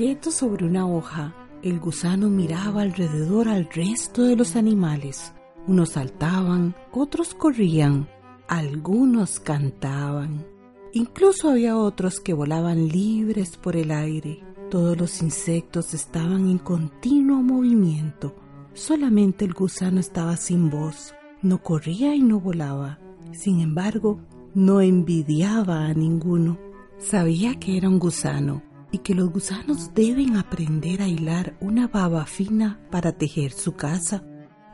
Quieto sobre una hoja, el gusano miraba alrededor al resto de los animales. Unos saltaban, otros corrían, algunos cantaban. Incluso había otros que volaban libres por el aire. Todos los insectos estaban en continuo movimiento. Solamente el gusano estaba sin voz. No corría y no volaba. Sin embargo, no envidiaba a ninguno. Sabía que era un gusano y que los gusanos deben aprender a hilar una baba fina para tejer su casa.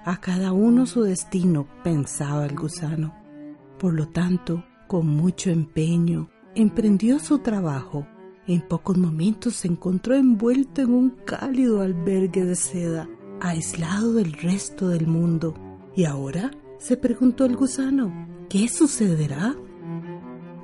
A cada uno su destino, pensaba el gusano. Por lo tanto, con mucho empeño, emprendió su trabajo. En pocos momentos se encontró envuelto en un cálido albergue de seda, aislado del resto del mundo. ¿Y ahora? se preguntó el gusano. ¿Qué sucederá?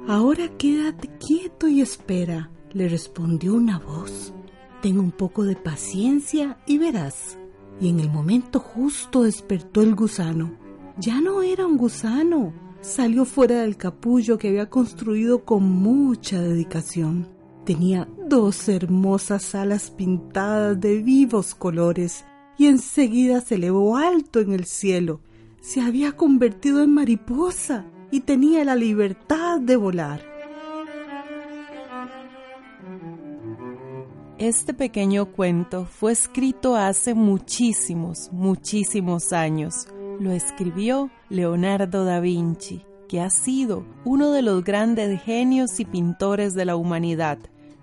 Ahora quédate quieto y espera, le respondió una voz. Ten un poco de paciencia y verás. Y en el momento justo despertó el gusano. Ya no era un gusano. Salió fuera del capullo que había construido con mucha dedicación. Tenía dos hermosas alas pintadas de vivos colores y enseguida se elevó alto en el cielo. Se había convertido en mariposa y tenía la libertad de volar. Este pequeño cuento fue escrito hace muchísimos, muchísimos años. Lo escribió Leonardo da Vinci, que ha sido uno de los grandes genios y pintores de la humanidad.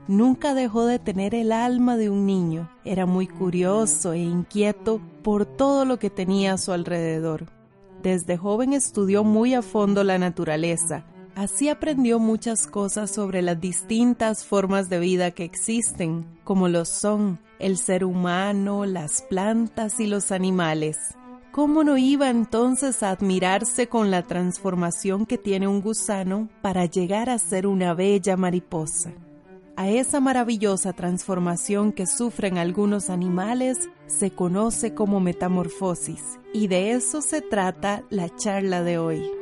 Nunca dejó de tener el alma de un niño. Era muy curioso e inquieto por todo lo que tenía a su alrededor. Desde joven estudió muy a fondo la naturaleza, Así aprendió muchas cosas sobre las distintas formas de vida que existen, como lo son el ser humano, las plantas y los animales. ¿Cómo no iba entonces a admirarse con la transformación que tiene un gusano para llegar a ser una bella mariposa? A esa maravillosa transformación que sufren algunos animales se conoce como metamorfosis, y de eso se trata la charla de hoy.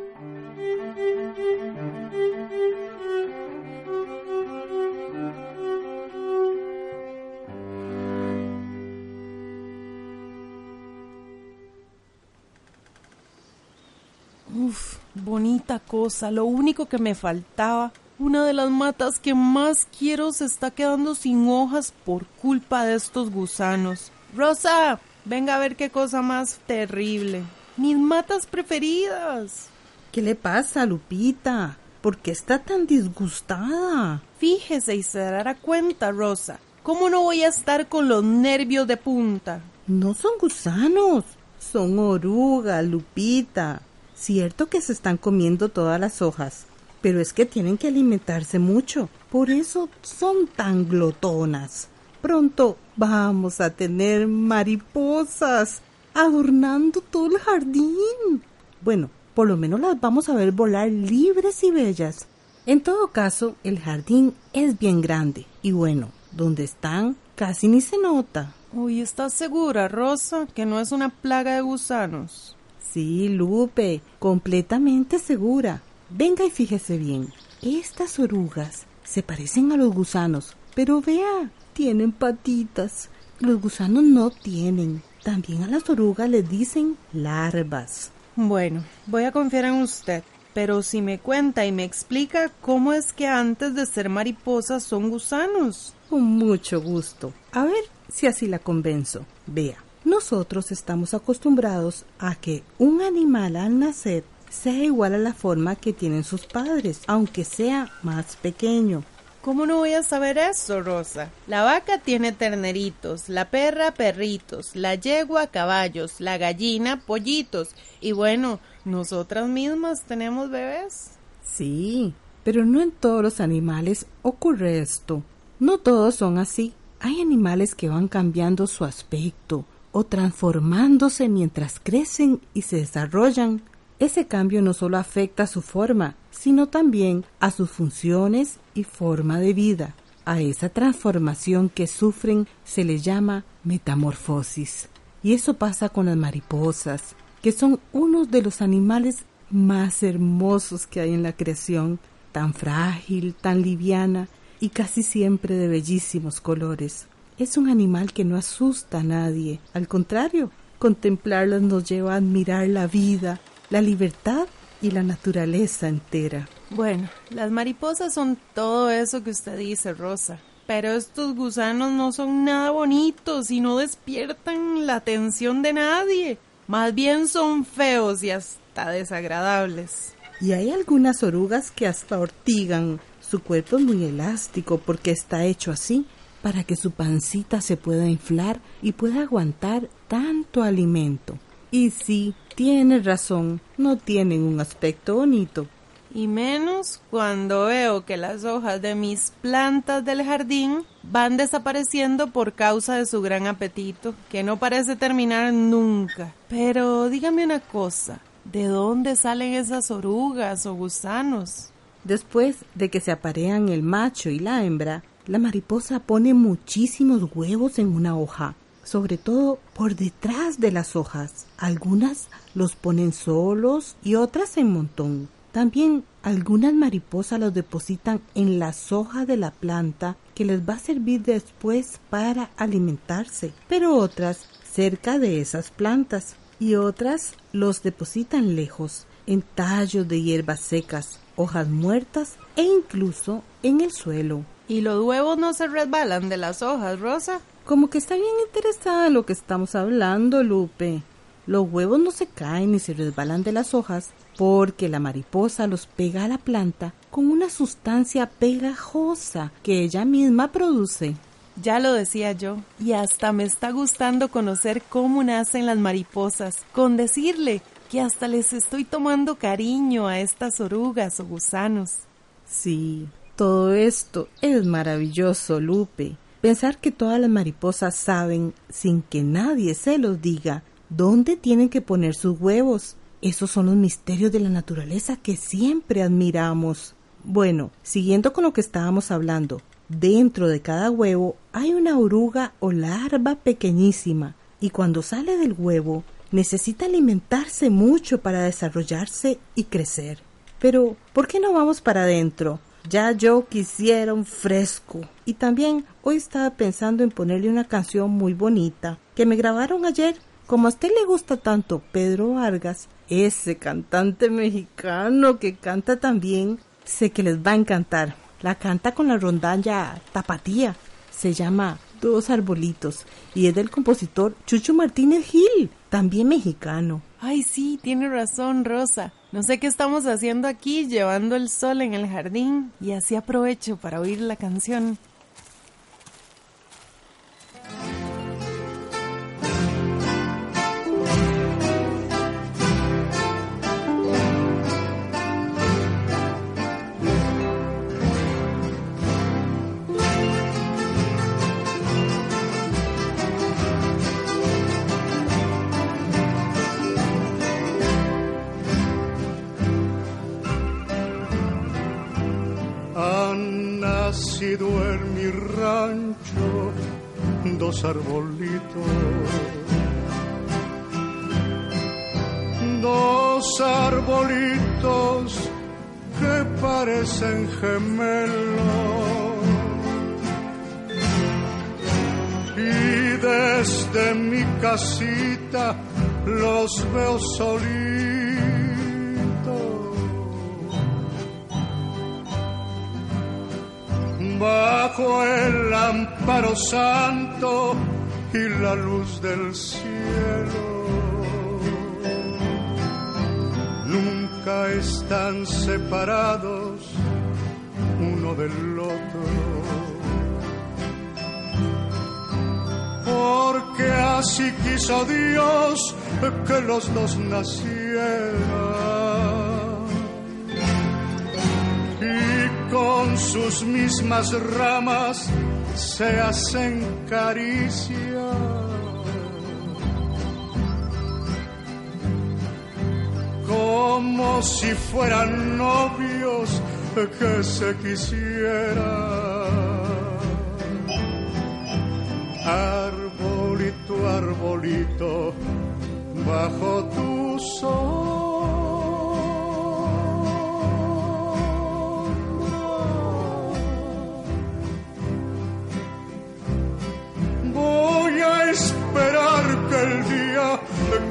Bonita cosa. Lo único que me faltaba, una de las matas que más quiero se está quedando sin hojas por culpa de estos gusanos. Rosa, venga a ver qué cosa más terrible. Mis matas preferidas. ¿Qué le pasa, Lupita? ¿Por qué está tan disgustada? Fíjese y se dará cuenta, Rosa. ¿Cómo no voy a estar con los nervios de punta? No son gusanos, son orugas, Lupita. Cierto que se están comiendo todas las hojas, pero es que tienen que alimentarse mucho. Por eso son tan glotonas. Pronto vamos a tener mariposas adornando todo el jardín. Bueno, por lo menos las vamos a ver volar libres y bellas. En todo caso, el jardín es bien grande y bueno, donde están casi ni se nota. Uy, ¿estás segura, Rosa, que no es una plaga de gusanos? Sí, Lupe, completamente segura. Venga y fíjese bien. Estas orugas se parecen a los gusanos, pero vea, tienen patitas. Los gusanos no tienen. También a las orugas les dicen larvas. Bueno, voy a confiar en usted, pero si me cuenta y me explica cómo es que antes de ser mariposas son gusanos. Con mucho gusto. A ver si así la convenzo. Vea, nosotros estamos acostumbrados a que un animal al nacer sea igual a la forma que tienen sus padres, aunque sea más pequeño. ¿Cómo no voy a saber eso, Rosa? La vaca tiene terneritos, la perra perritos, la yegua caballos, la gallina pollitos y bueno, nosotras mismas tenemos bebés. Sí, pero no en todos los animales ocurre esto. No todos son así. Hay animales que van cambiando su aspecto o transformándose mientras crecen y se desarrollan. Ese cambio no solo afecta a su forma, sino también a sus funciones y forma de vida. A esa transformación que sufren se le llama metamorfosis. Y eso pasa con las mariposas, que son uno de los animales más hermosos que hay en la creación, tan frágil, tan liviana y casi siempre de bellísimos colores. Es un animal que no asusta a nadie, al contrario, contemplarlas nos lleva a admirar la vida, la libertad y la naturaleza entera. Bueno, las mariposas son todo eso que usted dice, Rosa. Pero estos gusanos no son nada bonitos y no despiertan la atención de nadie. Más bien son feos y hasta desagradables. Y hay algunas orugas que hasta ortigan. Su cuerpo es muy elástico porque está hecho así para que su pancita se pueda inflar y pueda aguantar tanto alimento. Y sí, tienes razón, no tienen un aspecto bonito. Y menos cuando veo que las hojas de mis plantas del jardín van desapareciendo por causa de su gran apetito, que no parece terminar nunca. Pero dígame una cosa, ¿de dónde salen esas orugas o gusanos? Después de que se aparean el macho y la hembra, la mariposa pone muchísimos huevos en una hoja sobre todo por detrás de las hojas. Algunas los ponen solos y otras en montón. También algunas mariposas los depositan en las hojas de la planta que les va a servir después para alimentarse, pero otras cerca de esas plantas y otras los depositan lejos, en tallos de hierbas secas, hojas muertas e incluso en el suelo. ¿Y los huevos no se resbalan de las hojas, Rosa? Como que está bien interesada en lo que estamos hablando, Lupe. Los huevos no se caen ni se resbalan de las hojas porque la mariposa los pega a la planta con una sustancia pegajosa que ella misma produce. Ya lo decía yo, y hasta me está gustando conocer cómo nacen las mariposas, con decirle que hasta les estoy tomando cariño a estas orugas o gusanos. Sí, todo esto es maravilloso, Lupe. Pensar que todas las mariposas saben, sin que nadie se los diga, dónde tienen que poner sus huevos. Esos son los misterios de la naturaleza que siempre admiramos. Bueno, siguiendo con lo que estábamos hablando, dentro de cada huevo hay una oruga o larva pequeñísima y cuando sale del huevo necesita alimentarse mucho para desarrollarse y crecer. Pero, ¿por qué no vamos para adentro? Ya yo quisiera un fresco. Y también hoy estaba pensando en ponerle una canción muy bonita que me grabaron ayer. Como a usted le gusta tanto Pedro Vargas, ese cantante mexicano que canta también, sé que les va a encantar. La canta con la rondalla tapatía. Se llama Dos arbolitos. Y es del compositor Chucho Martínez Gil, también mexicano. Ay, sí, tiene razón, Rosa. No sé qué estamos haciendo aquí, llevando el sol en el jardín, y así aprovecho para oír la canción. Arbolitos, dos arbolitos que parecen gemelos. Y desde mi casita los veo solitos bajo el amparo santo y la luz del cielo. Nunca están separados uno del otro. Porque así quiso Dios que los dos nacieran con sus mismas ramas se hacen caricia. Como si fueran novios que se quisieran. Arbolito, arbolito, bajo tu sol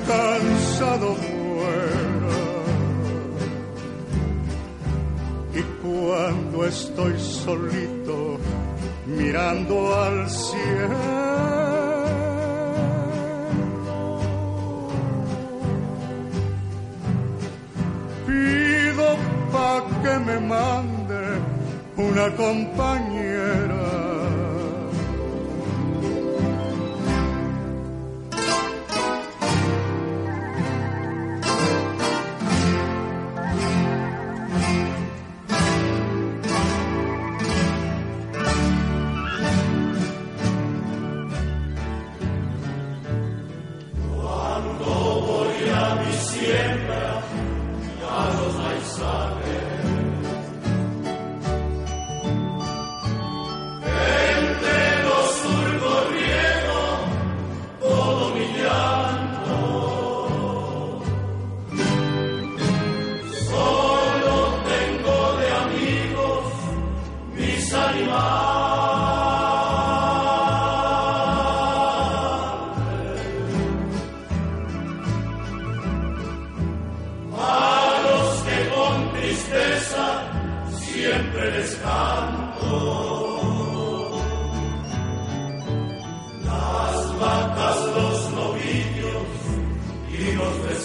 cansado fuera. Y cuando estoy solito mirando al cielo, pido pa' que me mande una compañera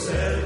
said.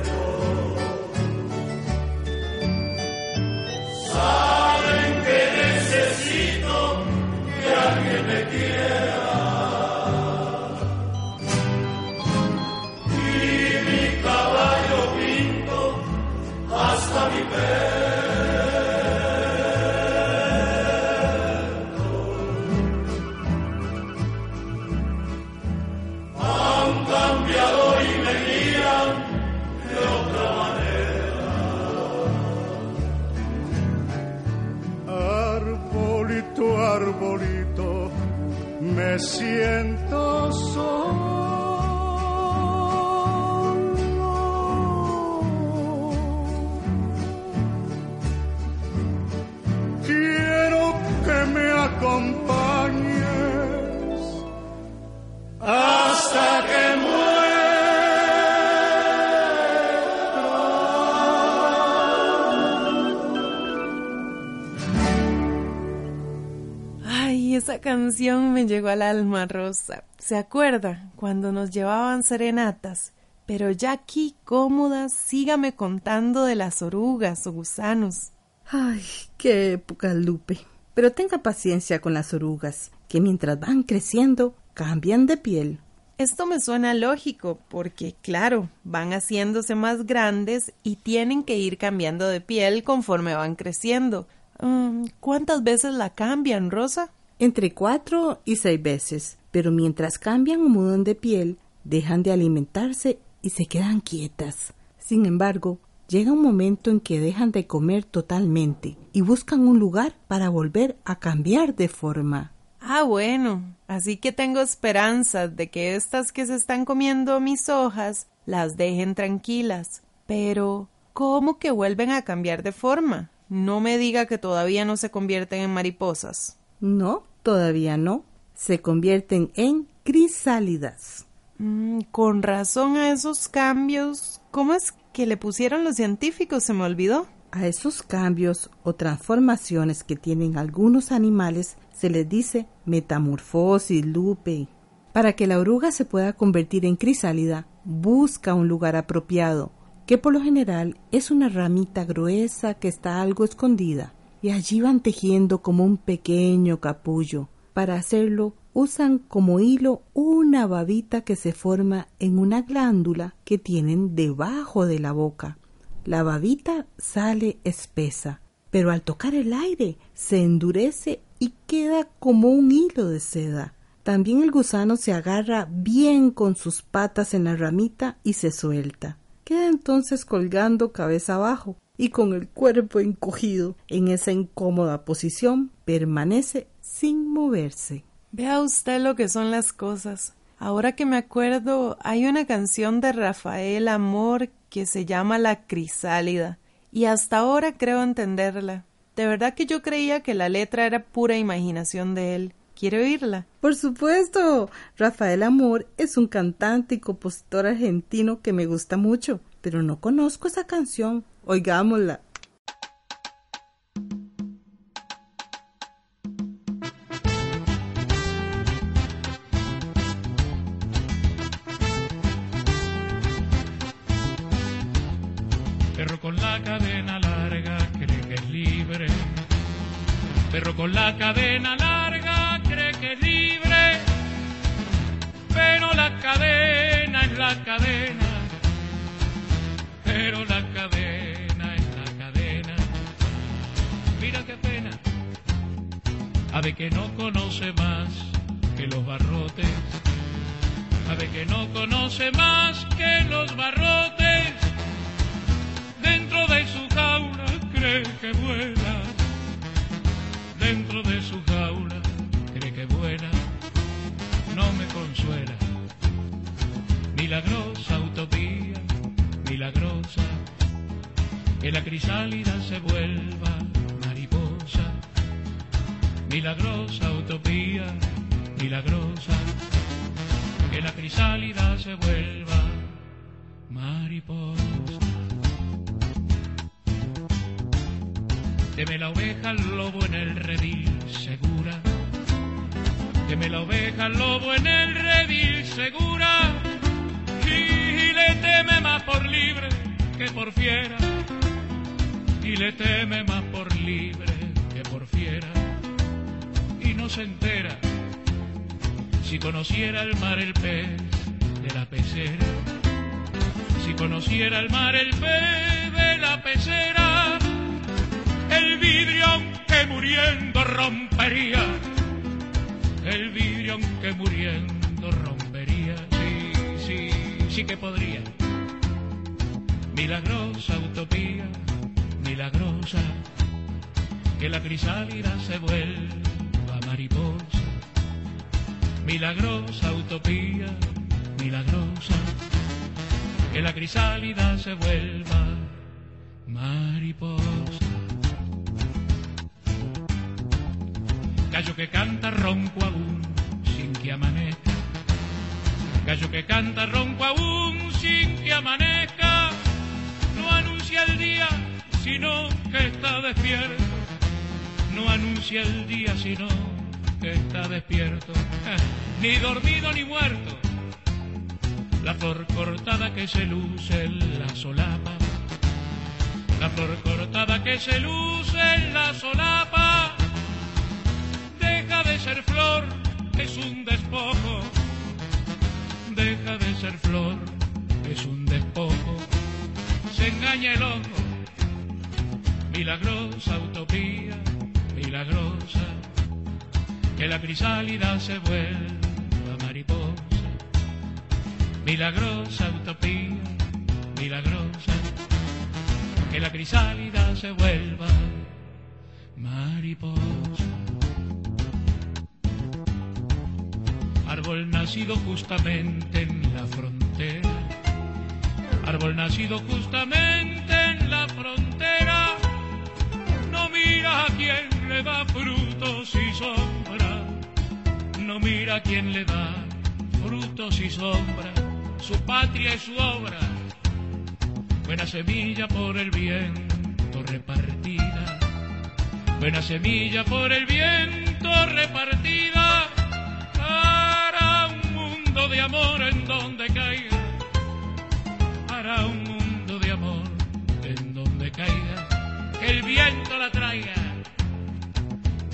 Canción me llegó al alma, Rosa. ¿Se acuerda cuando nos llevaban serenatas? Pero ya aquí, cómoda, sígame contando de las orugas o gusanos. Ay, qué época, Lupe. Pero tenga paciencia con las orugas, que mientras van creciendo, cambian de piel. Esto me suena lógico, porque claro, van haciéndose más grandes y tienen que ir cambiando de piel conforme van creciendo. Mm, ¿Cuántas veces la cambian, Rosa? Entre cuatro y seis veces, pero mientras cambian o mudan de piel, dejan de alimentarse y se quedan quietas. Sin embargo, llega un momento en que dejan de comer totalmente y buscan un lugar para volver a cambiar de forma. Ah, bueno, así que tengo esperanzas de que estas que se están comiendo mis hojas las dejen tranquilas. Pero, ¿cómo que vuelven a cambiar de forma? No me diga que todavía no se convierten en mariposas. No, todavía no. Se convierten en crisálidas. Mm, con razón a esos cambios. ¿Cómo es que le pusieron los científicos? Se me olvidó. A esos cambios o transformaciones que tienen algunos animales se les dice metamorfosis, lupe. Para que la oruga se pueda convertir en crisálida, busca un lugar apropiado, que por lo general es una ramita gruesa que está algo escondida, y allí van tejiendo como un pequeño capullo. Para hacerlo, usan como hilo una babita que se forma en una glándula que tienen debajo de la boca. La babita sale espesa, pero al tocar el aire se endurece y queda como un hilo de seda. También el gusano se agarra bien con sus patas en la ramita y se suelta. Queda entonces colgando cabeza abajo y con el cuerpo encogido. En esa incómoda posición permanece sin moverse. Vea usted lo que son las cosas. Ahora que me acuerdo, hay una canción de Rafael Amor que se llama La Crisálida, y hasta ahora creo entenderla. De verdad que yo creía que la letra era pura imaginación de él. ¿Quiere oírla? Por supuesto. Rafael Amor es un cantante y compositor argentino que me gusta mucho, pero no conozco esa canción. Oigámosla. Perro con la cadena larga cree que es libre. Perro con la cadena larga cree que es libre. Pero la cadena es la cadena. Pero la Ave que no conoce más que los barrotes. Ave que no conoce más que los barrotes dentro de su jaula cree que vuela, dentro de su jaula cree que vuela, no me consuela. Milagrosa utopía, milagrosa, que la crisálida se vuelva. Milagrosa utopía, milagrosa, que la crisálida se vuelva mariposa. Teme la oveja al lobo en el redil segura. Teme la oveja al lobo en el redil segura. Y, le teme más por libre que por fiera. Y le teme más por libre. No se entera si conociera el mar el pez de la pecera. Si conociera el mar el pez de la pecera el vidrio que muriendo rompería, el vidrio que muriendo rompería, sí, sí, sí que podría. Milagrosa utopía, milagrosa, que la crisálida se vuelva mariposa. Milagrosa utopía, milagrosa, que la crisálida se vuelva mariposa. Gallo que canta ronco aún sin que amanezca. Gallo que canta ronco aún sin que amanezca. No anuncia el día, sino que está despierto. No anuncia el día, sino que está despierto, ni dormido ni muerto. La flor cortada que se luce en la solapa, la flor cortada que se luce en la solapa, deja de ser flor, es un despojo, deja de ser flor, es un despojo, se engaña el ojo, milagrosa utopía, milagrosa que la crisálida se vuelva mariposa. Milagrosa utopía, milagrosa, que la crisálida se vuelva mariposa. Árbol nacido justamente en la frontera, árbol nacido justamente en la frontera, no mira a quien le da frutos y sombra. No mira quién le da frutos y sombra, su patria y su obra, buena semilla por el viento repartida, buena semilla por el viento repartida, para un mundo de amor en donde caiga, para un mundo de amor en donde caiga, que el viento la traiga,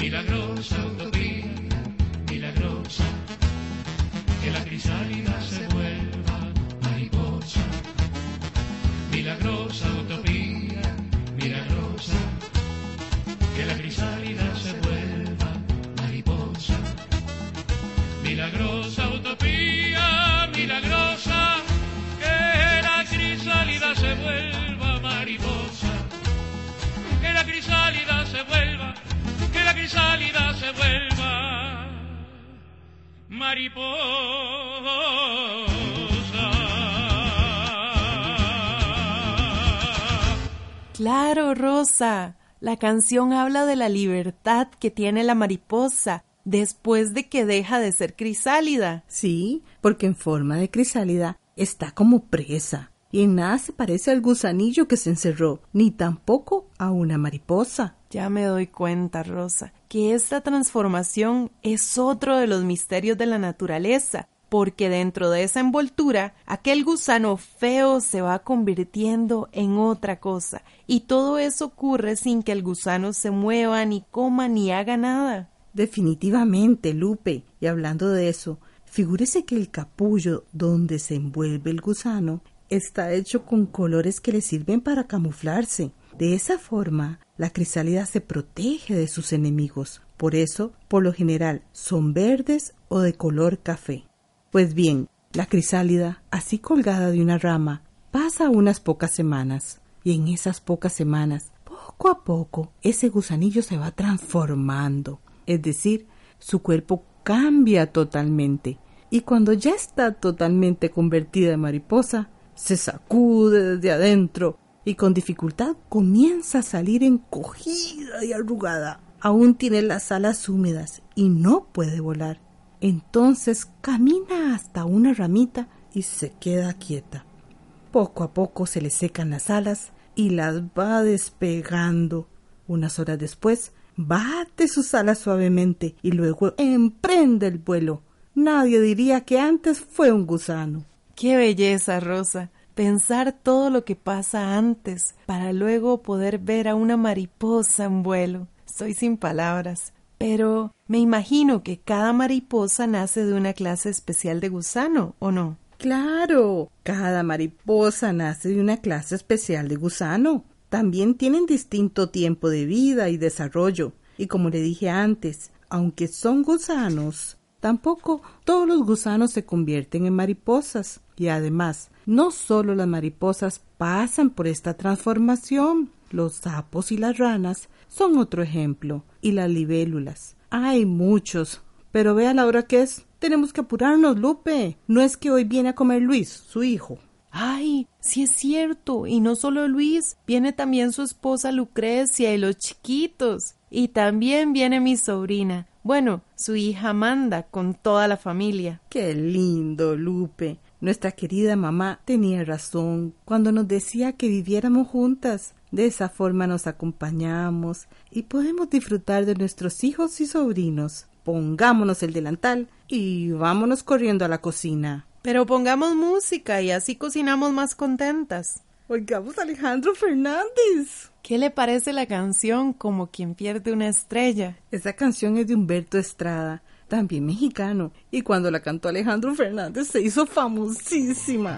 milagrosa utopía milagrosa, que la crisálida se vuelva mariposa, milagrosa crisálida se vuelva mariposa. Claro, Rosa. La canción habla de la libertad que tiene la mariposa después de que deja de ser crisálida. Sí, porque en forma de crisálida está como presa y en nada se parece al gusanillo que se encerró, ni tampoco a una mariposa. Ya me doy cuenta, Rosa, que esta transformación es otro de los misterios de la naturaleza, porque dentro de esa envoltura aquel gusano feo se va convirtiendo en otra cosa, y todo eso ocurre sin que el gusano se mueva, ni coma, ni haga nada. Definitivamente, Lupe. Y hablando de eso, figúrese que el capullo donde se envuelve el gusano está hecho con colores que le sirven para camuflarse. De esa forma, la crisálida se protege de sus enemigos. Por eso, por lo general, son verdes o de color café. Pues bien, la crisálida, así colgada de una rama, pasa unas pocas semanas. Y en esas pocas semanas, poco a poco, ese gusanillo se va transformando. Es decir, su cuerpo cambia totalmente. Y cuando ya está totalmente convertida en mariposa, se sacude desde adentro y con dificultad comienza a salir encogida y arrugada. Aún tiene las alas húmedas y no puede volar. Entonces camina hasta una ramita y se queda quieta. Poco a poco se le secan las alas y las va despegando. Unas horas después, bate sus alas suavemente y luego emprende el vuelo. Nadie diría que antes fue un gusano. ¡Qué belleza, Rosa! Pensar todo lo que pasa antes para luego poder ver a una mariposa en vuelo. Estoy sin palabras. Pero me imagino que cada mariposa nace de una clase especial de gusano, ¿o no? Claro, cada mariposa nace de una clase especial de gusano. También tienen distinto tiempo de vida y desarrollo. Y como le dije antes, aunque son gusanos, tampoco todos los gusanos se convierten en mariposas. Y además, no solo las mariposas pasan por esta transformación, los sapos y las ranas son otro ejemplo, y las libélulas. Hay muchos, pero vea la hora que es. Tenemos que apurarnos, Lupe. No es que hoy viene a comer Luis, su hijo. Ay, sí es cierto. Y no solo Luis, viene también su esposa Lucrecia y los chiquitos. Y también viene mi sobrina. Bueno, su hija Amanda con toda la familia. Qué lindo, Lupe. Nuestra querida mamá tenía razón cuando nos decía que viviéramos juntas. De esa forma nos acompañamos y podemos disfrutar de nuestros hijos y sobrinos. pongámonos el delantal y vámonos corriendo a la cocina. Pero pongamos música y así cocinamos más contentas. Oigamos a Alejandro Fernández. ¿Qué le parece la canción Como quien pierde una estrella? Esa canción es de Humberto Estrada, también mexicano, y cuando la cantó Alejandro Fernández se hizo famosísima.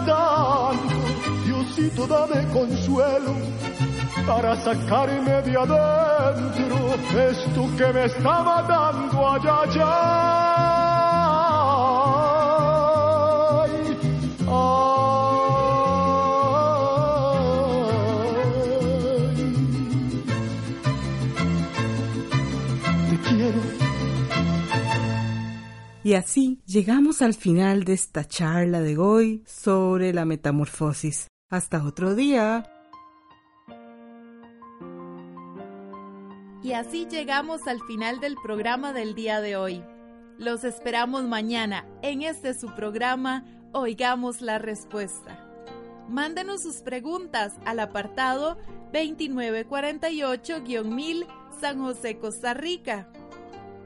tanto, Diosito dame consuelo para sacarme de adentro esto que me está matando allá allá. Y así llegamos al final de esta charla de hoy sobre la metamorfosis. Hasta otro día. Y así llegamos al final del programa del día de hoy. Los esperamos mañana en este su programa Oigamos la Respuesta. Mándenos sus preguntas al apartado 2948-1000 San José, Costa Rica